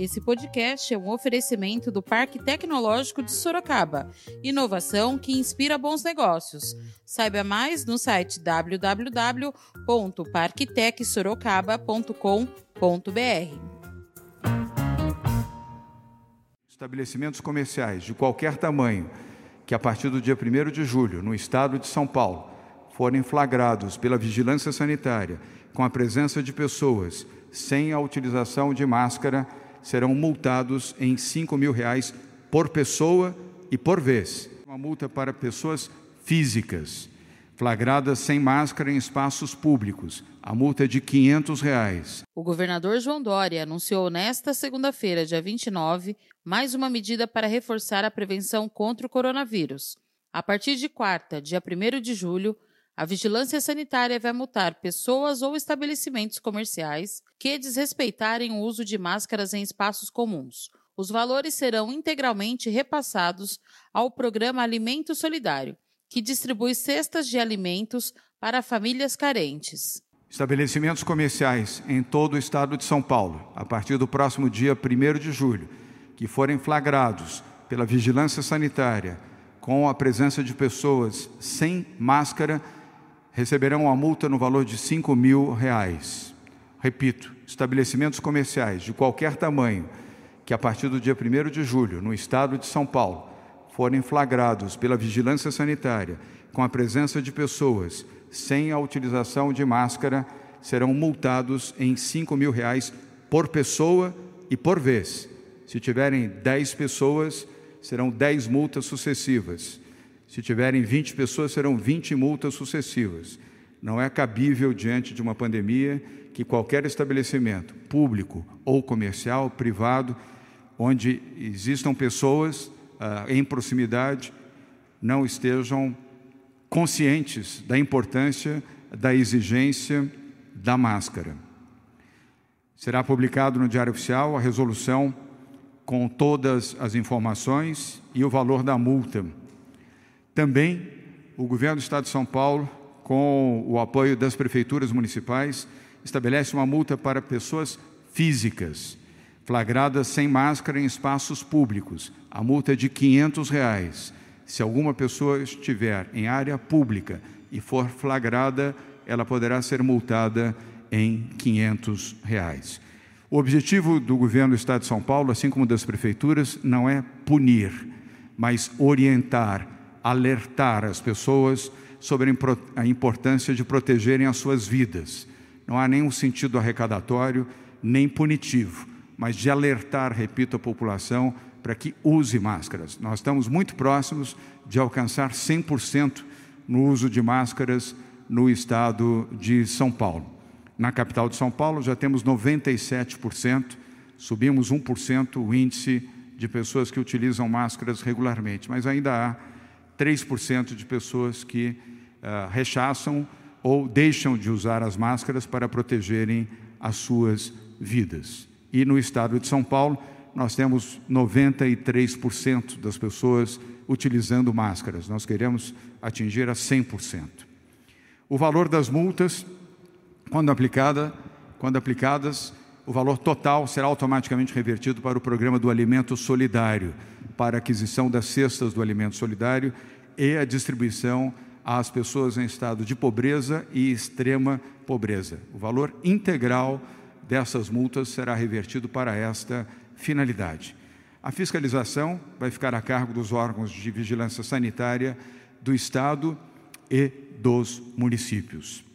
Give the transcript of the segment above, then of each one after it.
Esse podcast é um oferecimento do Parque Tecnológico de Sorocaba. Inovação que inspira bons negócios. Saiba mais no site www.parktecsorocaba.com.br. Estabelecimentos comerciais de qualquer tamanho que, a partir do dia 1 de julho, no estado de São Paulo, forem flagrados pela vigilância sanitária com a presença de pessoas sem a utilização de máscara, serão multados em 5 mil reais por pessoa e por vez. Uma multa para pessoas físicas flagradas sem máscara em espaços públicos. A multa é de 500 reais. O governador João Dória anunciou nesta segunda-feira, dia 29, mais uma medida para reforçar a prevenção contra o coronavírus. A partir de quarta, dia 1 de julho, a vigilância sanitária vai multar pessoas ou estabelecimentos comerciais que desrespeitarem o uso de máscaras em espaços comuns. Os valores serão integralmente repassados ao programa Alimento Solidário, que distribui cestas de alimentos para famílias carentes. Estabelecimentos comerciais em todo o estado de São Paulo, a partir do próximo dia 1 de julho, que forem flagrados pela vigilância sanitária com a presença de pessoas sem máscara, receberão uma multa no valor de 5 mil reais. Repito, estabelecimentos comerciais de qualquer tamanho que a partir do dia 1 de julho, no estado de São Paulo, forem flagrados pela vigilância sanitária com a presença de pessoas sem a utilização de máscara, serão multados em 5 mil reais por pessoa e por vez. Se tiverem 10 pessoas, serão 10 multas sucessivas. Se tiverem 20 pessoas, serão 20 multas sucessivas. Não é cabível, diante de uma pandemia, que qualquer estabelecimento, público ou comercial, privado, onde existam pessoas ah, em proximidade não estejam conscientes da importância da exigência da máscara. Será publicado no Diário Oficial a resolução com todas as informações e o valor da multa. Também o governo do Estado de São Paulo, com o apoio das prefeituras municipais, estabelece uma multa para pessoas físicas flagrada sem máscara em espaços públicos. A multa é de 500 reais. Se alguma pessoa estiver em área pública e for flagrada, ela poderá ser multada em 500 reais. O objetivo do governo do Estado de São Paulo, assim como das prefeituras, não é punir, mas orientar, alertar as pessoas sobre a importância de protegerem as suas vidas. Não há nenhum sentido arrecadatório nem punitivo mas de alertar, repito, a população para que use máscaras. Nós estamos muito próximos de alcançar 100% no uso de máscaras no estado de São Paulo. Na capital de São Paulo já temos 97%, subimos 1% o índice de pessoas que utilizam máscaras regularmente, mas ainda há 3% de pessoas que uh, rechaçam ou deixam de usar as máscaras para protegerem as suas vidas. E no estado de São Paulo, nós temos 93% das pessoas utilizando máscaras. Nós queremos atingir a 100%. O valor das multas, quando aplicada, quando aplicadas, o valor total será automaticamente revertido para o programa do alimento solidário, para a aquisição das cestas do alimento solidário e a distribuição às pessoas em estado de pobreza e extrema pobreza. O valor integral dessas multas será revertido para esta finalidade. A fiscalização vai ficar a cargo dos órgãos de vigilância sanitária do Estado e dos municípios.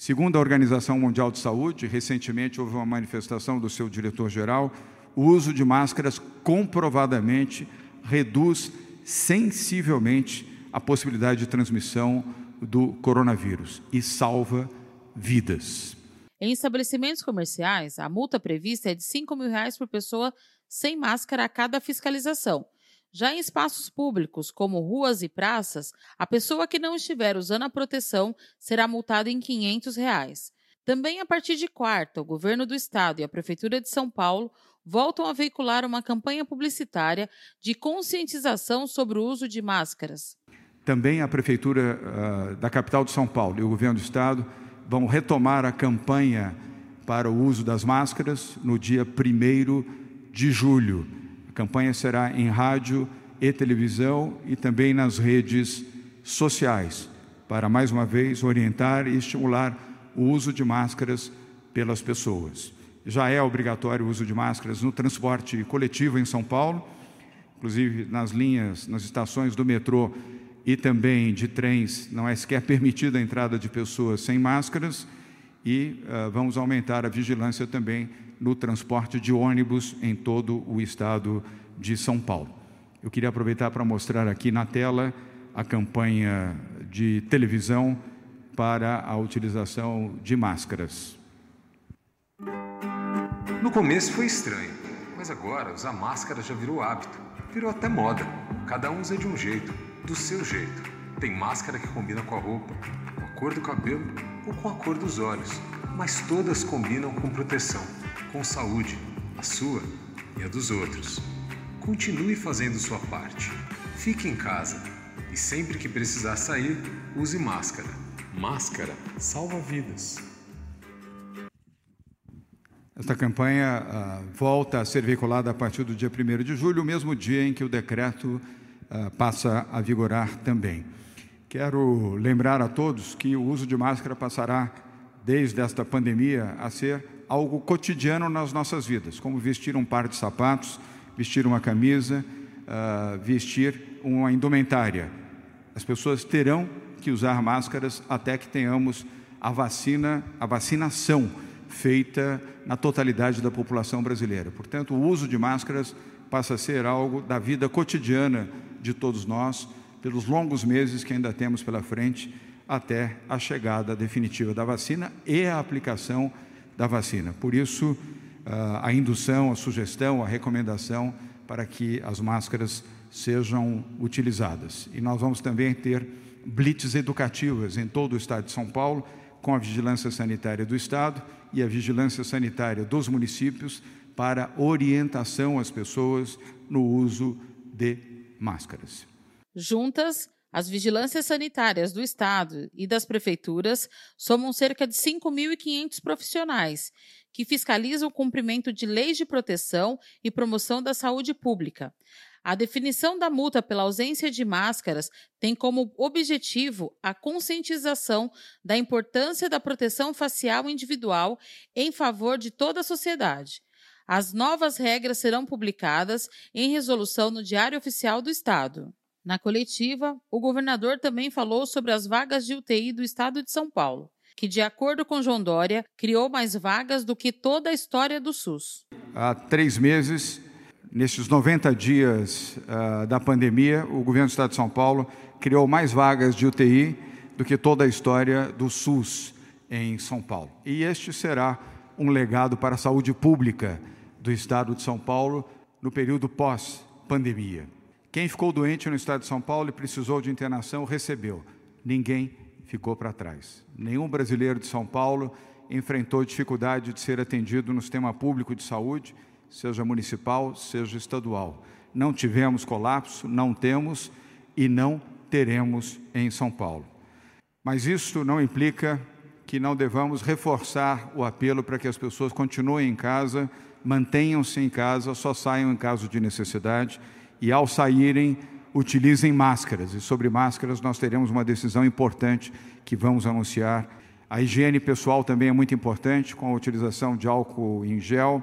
Segundo a Organização Mundial de Saúde, recentemente houve uma manifestação do seu diretor-geral, o uso de máscaras comprovadamente reduz sensivelmente a possibilidade de transmissão do coronavírus e salva vidas. Em estabelecimentos comerciais, a multa prevista é de 5 mil reais por pessoa sem máscara a cada fiscalização. Já em espaços públicos, como ruas e praças, a pessoa que não estiver usando a proteção será multada em 500 reais. Também a partir de quarta, o governo do estado e a prefeitura de São Paulo voltam a veicular uma campanha publicitária de conscientização sobre o uso de máscaras. Também a prefeitura uh, da capital de São Paulo e o governo do estado vão retomar a campanha para o uso das máscaras no dia 1 de julho. A campanha será em rádio e televisão e também nas redes sociais, para mais uma vez orientar e estimular o uso de máscaras pelas pessoas. Já é obrigatório o uso de máscaras no transporte coletivo em São Paulo, inclusive nas linhas, nas estações do metrô e também de trens, não é sequer permitida a entrada de pessoas sem máscaras e uh, vamos aumentar a vigilância também no transporte de ônibus em todo o estado de São Paulo. Eu queria aproveitar para mostrar aqui na tela a campanha de televisão para a utilização de máscaras. No começo foi estranho, mas agora usar máscara já virou hábito, virou até moda. Cada um usa de um jeito, do seu jeito. Tem máscara que combina com a roupa, com a cor do cabelo ou com a cor dos olhos, mas todas combinam com proteção, com saúde, a sua e a dos outros. Continue fazendo sua parte. Fique em casa e sempre que precisar sair, use máscara. Máscara salva vidas. Esta campanha uh, volta a ser veiculada a partir do dia 1 de julho, o mesmo dia em que o decreto uh, passa a vigorar também. Quero lembrar a todos que o uso de máscara passará, desde esta pandemia, a ser algo cotidiano nas nossas vidas, como vestir um par de sapatos, vestir uma camisa, uh, vestir uma indumentária. As pessoas terão que usar máscaras até que tenhamos a vacina, a vacinação feita na totalidade da população brasileira. Portanto, o uso de máscaras passa a ser algo da vida cotidiana de todos nós pelos longos meses que ainda temos pela frente até a chegada definitiva da vacina e a aplicação da vacina. Por isso, ah, a indução, a sugestão, a recomendação para que as máscaras sejam utilizadas. E nós vamos também ter blitz educativas em todo o estado de São Paulo, com a vigilância sanitária do estado e a vigilância sanitária dos municípios para orientação às pessoas no uso de máscaras. Juntas, as vigilâncias sanitárias do Estado e das prefeituras somam cerca de 5.500 profissionais que fiscalizam o cumprimento de leis de proteção e promoção da saúde pública. A definição da multa pela ausência de máscaras tem como objetivo a conscientização da importância da proteção facial individual em favor de toda a sociedade. As novas regras serão publicadas em resolução no Diário Oficial do Estado. Na coletiva, o governador também falou sobre as vagas de UTI do estado de São Paulo, que, de acordo com João Dória, criou mais vagas do que toda a história do SUS. Há três meses, nesses 90 dias uh, da pandemia, o governo do estado de São Paulo criou mais vagas de UTI do que toda a história do SUS em São Paulo. E este será um legado para a saúde pública do estado de São Paulo no período pós-pandemia. Quem ficou doente no estado de São Paulo e precisou de internação recebeu. Ninguém ficou para trás. Nenhum brasileiro de São Paulo enfrentou dificuldade de ser atendido no sistema público de saúde, seja municipal, seja estadual. Não tivemos colapso, não temos e não teremos em São Paulo. Mas isso não implica que não devamos reforçar o apelo para que as pessoas continuem em casa, mantenham-se em casa, só saiam em caso de necessidade e, ao saírem, utilizem máscaras. E sobre máscaras, nós teremos uma decisão importante que vamos anunciar. A higiene pessoal também é muito importante, com a utilização de álcool em gel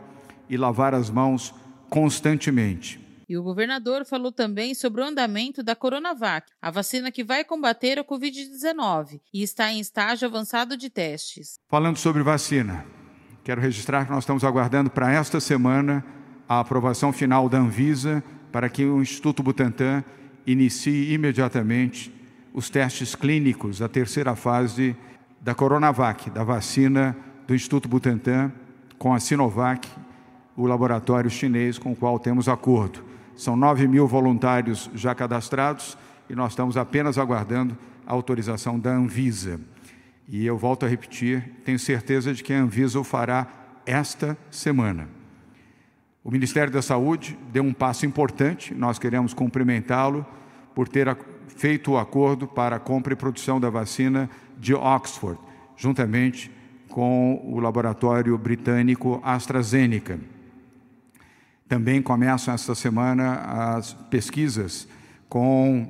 e lavar as mãos constantemente. E o governador falou também sobre o andamento da Coronavac, a vacina que vai combater a Covid-19 e está em estágio avançado de testes. Falando sobre vacina, quero registrar que nós estamos aguardando para esta semana a aprovação final da Anvisa para que o Instituto Butantan inicie imediatamente os testes clínicos, a terceira fase da Coronavac, da vacina do Instituto Butantan com a Sinovac, o laboratório chinês com o qual temos acordo. São 9 mil voluntários já cadastrados e nós estamos apenas aguardando a autorização da Anvisa. E eu volto a repetir, tenho certeza de que a Anvisa o fará esta semana. O Ministério da Saúde deu um passo importante, nós queremos cumprimentá-lo por ter feito o acordo para a compra e produção da vacina de Oxford, juntamente com o laboratório britânico AstraZeneca. Também começam esta semana as pesquisas com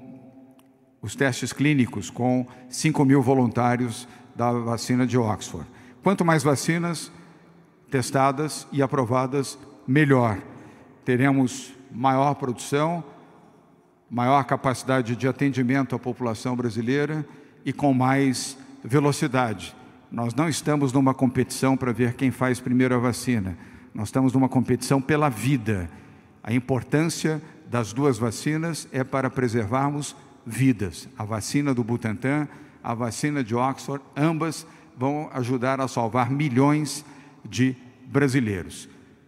os testes clínicos com 5 mil voluntários da vacina de Oxford. Quanto mais vacinas testadas e aprovadas, melhor. Teremos maior produção, maior capacidade de atendimento à população brasileira e com mais velocidade. Nós não estamos numa competição para ver quem faz primeiro a vacina. Nós estamos numa competição pela vida. A importância das duas vacinas é para preservarmos vidas. A vacina do Butantan, a vacina de Oxford, ambas vão ajudar a salvar milhões de brasileiros.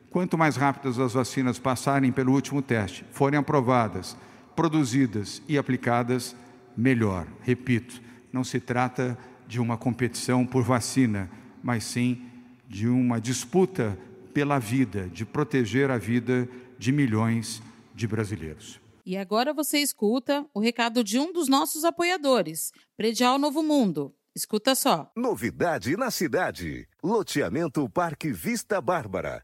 Quanto mais rápidas as vacinas passarem pelo último teste, forem aprovadas, produzidas e aplicadas, melhor. Repito, não se trata de uma competição por vacina, mas sim de uma disputa pela vida, de proteger a vida de milhões de brasileiros. E agora você escuta o recado de um dos nossos apoiadores, Predial Novo Mundo. Escuta só. Novidade na cidade. Loteamento Parque Vista Bárbara.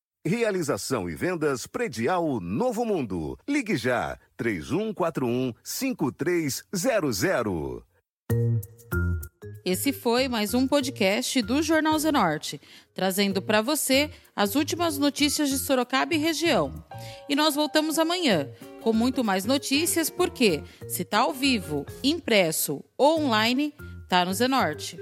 Realização e vendas predial Novo Mundo. Ligue já 3141 5300. Esse foi mais um podcast do Jornal Zenorte, trazendo para você as últimas notícias de Sorocaba e região. E nós voltamos amanhã com muito mais notícias, porque se está ao vivo, impresso ou online, tá no Zenorte.